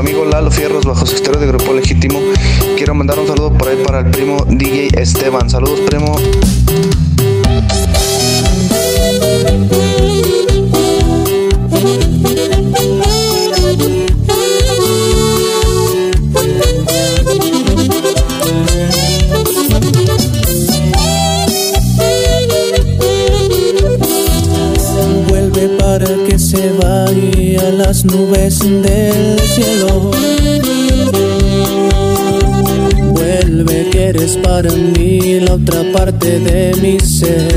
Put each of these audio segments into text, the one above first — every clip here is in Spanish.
amigo Lalo Fierros bajo su de Grupo Legítimo. Quiero mandar un saludo por ahí para el primo DJ Esteban. Saludos, primo. Nubes del cielo. Vuelve que eres para mí la otra parte de mi ser.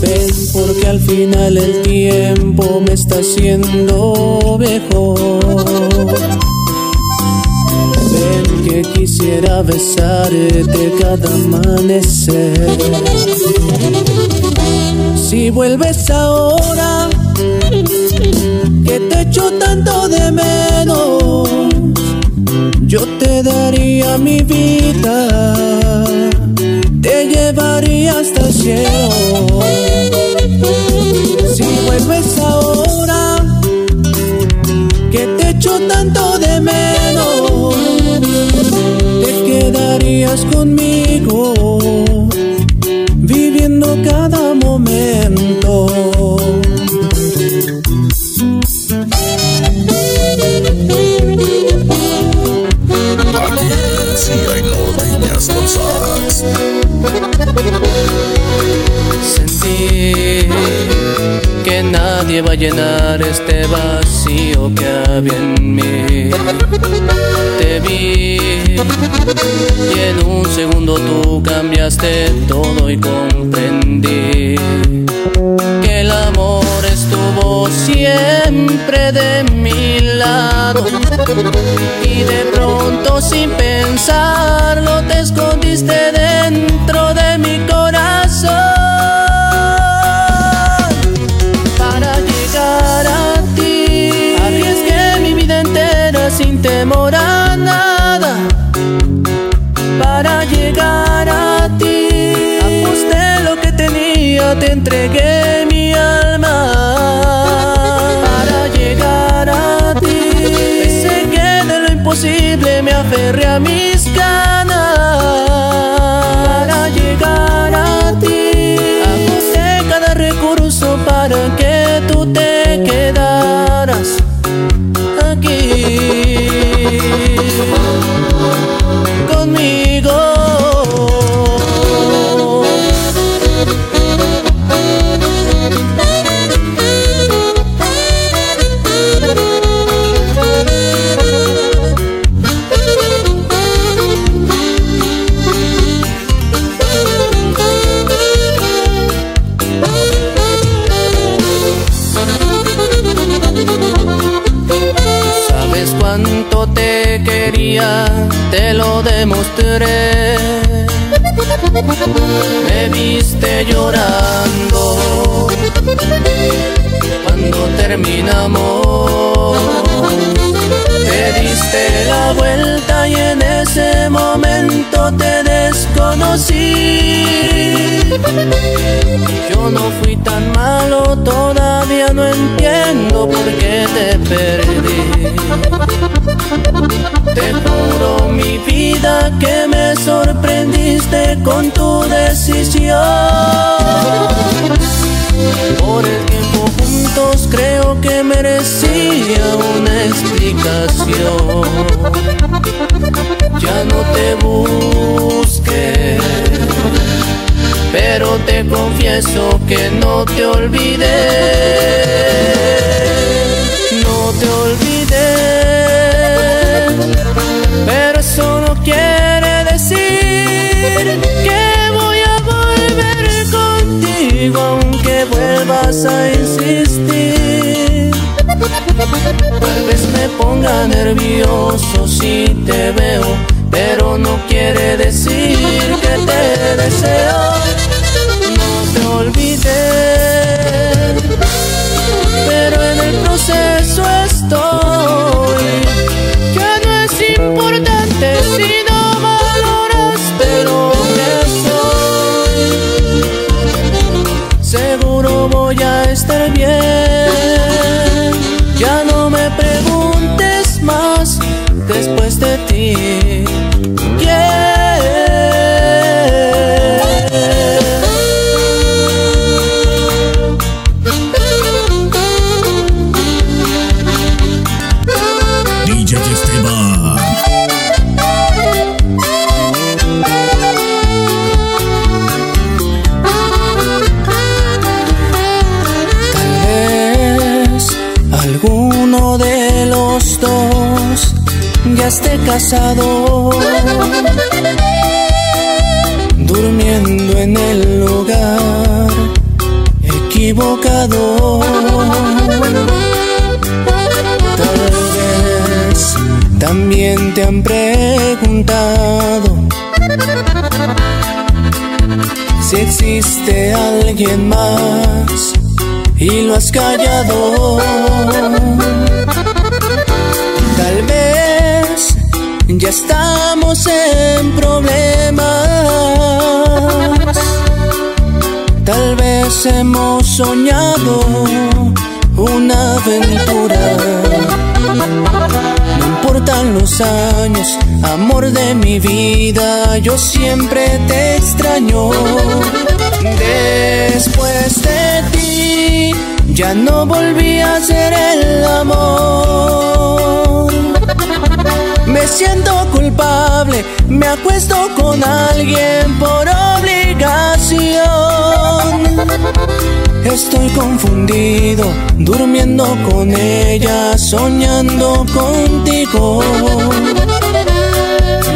Ven porque al final el tiempo me está haciendo viejo. Ven que quisiera besarte cada amanecer. Si vuelves ahora, que te echo tanto de menos, yo te daría mi vida, te llevaría hasta el cielo. Si vuelves ahora, que te echo tanto de menos, te quedarías conmigo que nadie va a llenar este vacío que había en mí. Te vi y en un segundo tú cambiaste todo y comprendí que el amor estuvo siempre de mi lado y de pronto sin pensarlo te escondiste te lo demostré. Me viste llorando cuando terminamos. Te diste la vuelta y en ese momento te desconocí. Yo no fui tan malo, todavía no entiendo por qué te perdí. Te juro mi vida que me sorprendiste con tu decisión. Por el tiempo juntos creo que merecía una explicación. Ya no te busqué, pero te confieso que no te olvidé. Que voy a volver contigo aunque vuelvas a insistir. Tal vez me ponga nervioso si te veo, pero no quiere decir que te deseo. Esté casado, durmiendo en el lugar equivocado. Tal vez también te han preguntado si existe alguien más y lo has callado. Estamos en problemas. Tal vez hemos soñado una aventura. No importan los años, amor de mi vida, yo siempre te extraño. Después de ti, ya no volví a ser el amor. Me siento culpable, me acuesto con alguien por obligación. Estoy confundido, durmiendo con ella, soñando contigo.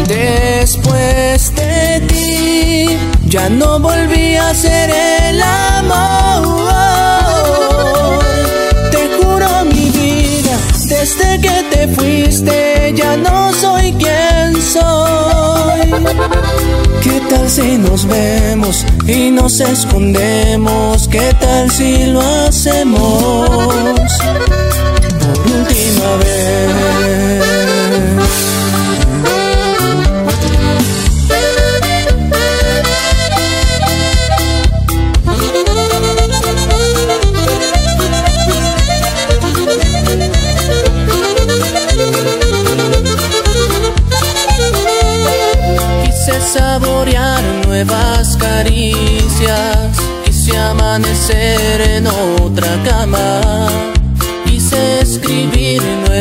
Después de ti, ya no volví a ser el amor. Si nos vemos y nos escondemos? ¿Qué tal si lo hacemos por última vez?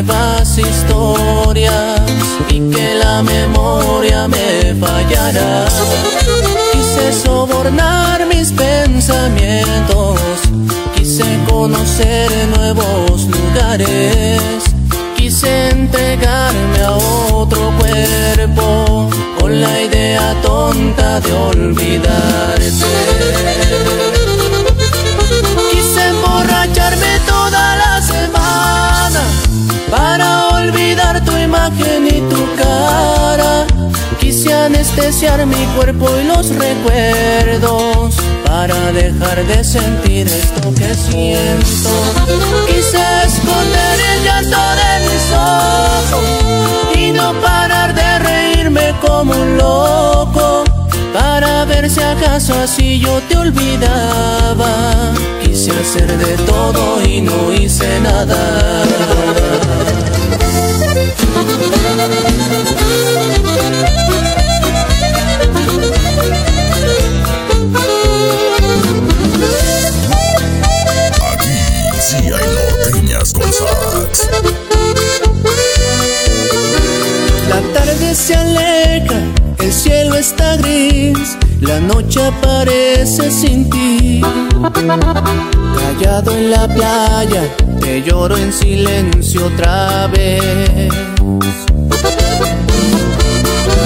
Nuevas historias y que la memoria me fallara. Quise sobornar mis pensamientos, quise conocer nuevos lugares. Quise entregarme a otro cuerpo con la idea tonta de olvidarte. Anestesiar mi cuerpo y los recuerdos para dejar de sentir esto que siento. Quise esconder el llanto de mis ojos y no parar de reírme como un loco para ver si acaso así yo te olvidaba. Quise hacer de todo y no hice nada. La noche aparece sin ti. Callado en la playa, te lloro en silencio otra vez.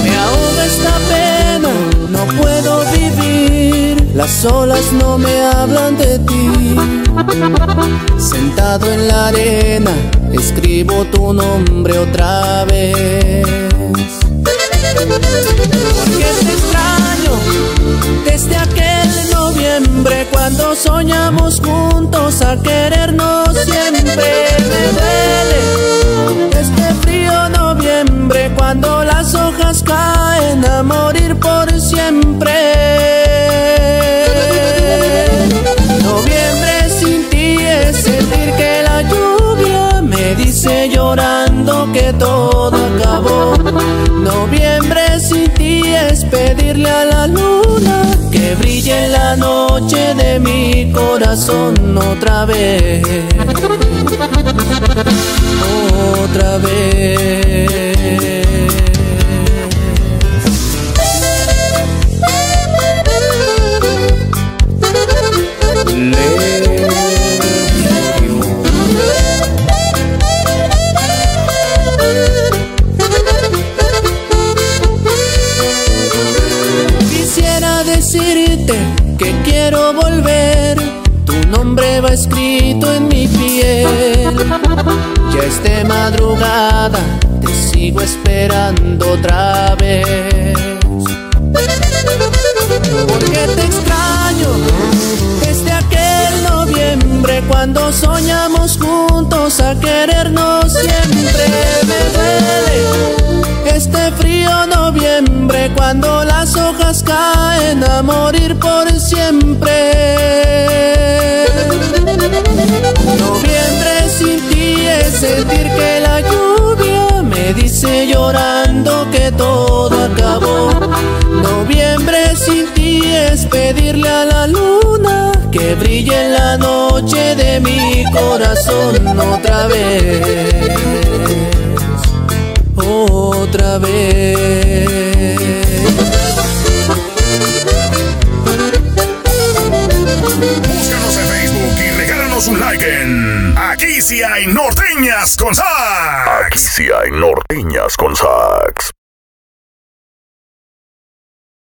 Me ahoga esta pena, no puedo vivir, las olas no me hablan de ti. Sentado en la arena, escribo tu nombre otra vez. A querernos siempre. Me duele este frío noviembre cuando las hojas caen a morir por siempre. Noviembre sin ti es sentir que la lluvia me dice llorando que todo acabó. Noviembre sin ti es pedirle a la luna brille la noche de mi corazón otra vez. Otra vez. Ya madrugada, te sigo esperando otra vez. Porque te extraño desde aquel noviembre cuando soñamos juntos a querernos siempre. Me duele este frío noviembre cuando las hojas caen a morir por siempre. Sentir que la lluvia me dice llorando que todo acabó. Noviembre sin ti es pedirle a la luna que brille en la noche de mi corazón otra vez. Otra vez. Un like en Aquí sí hay norteñas con sax. Aquí sí hay norteñas con sax.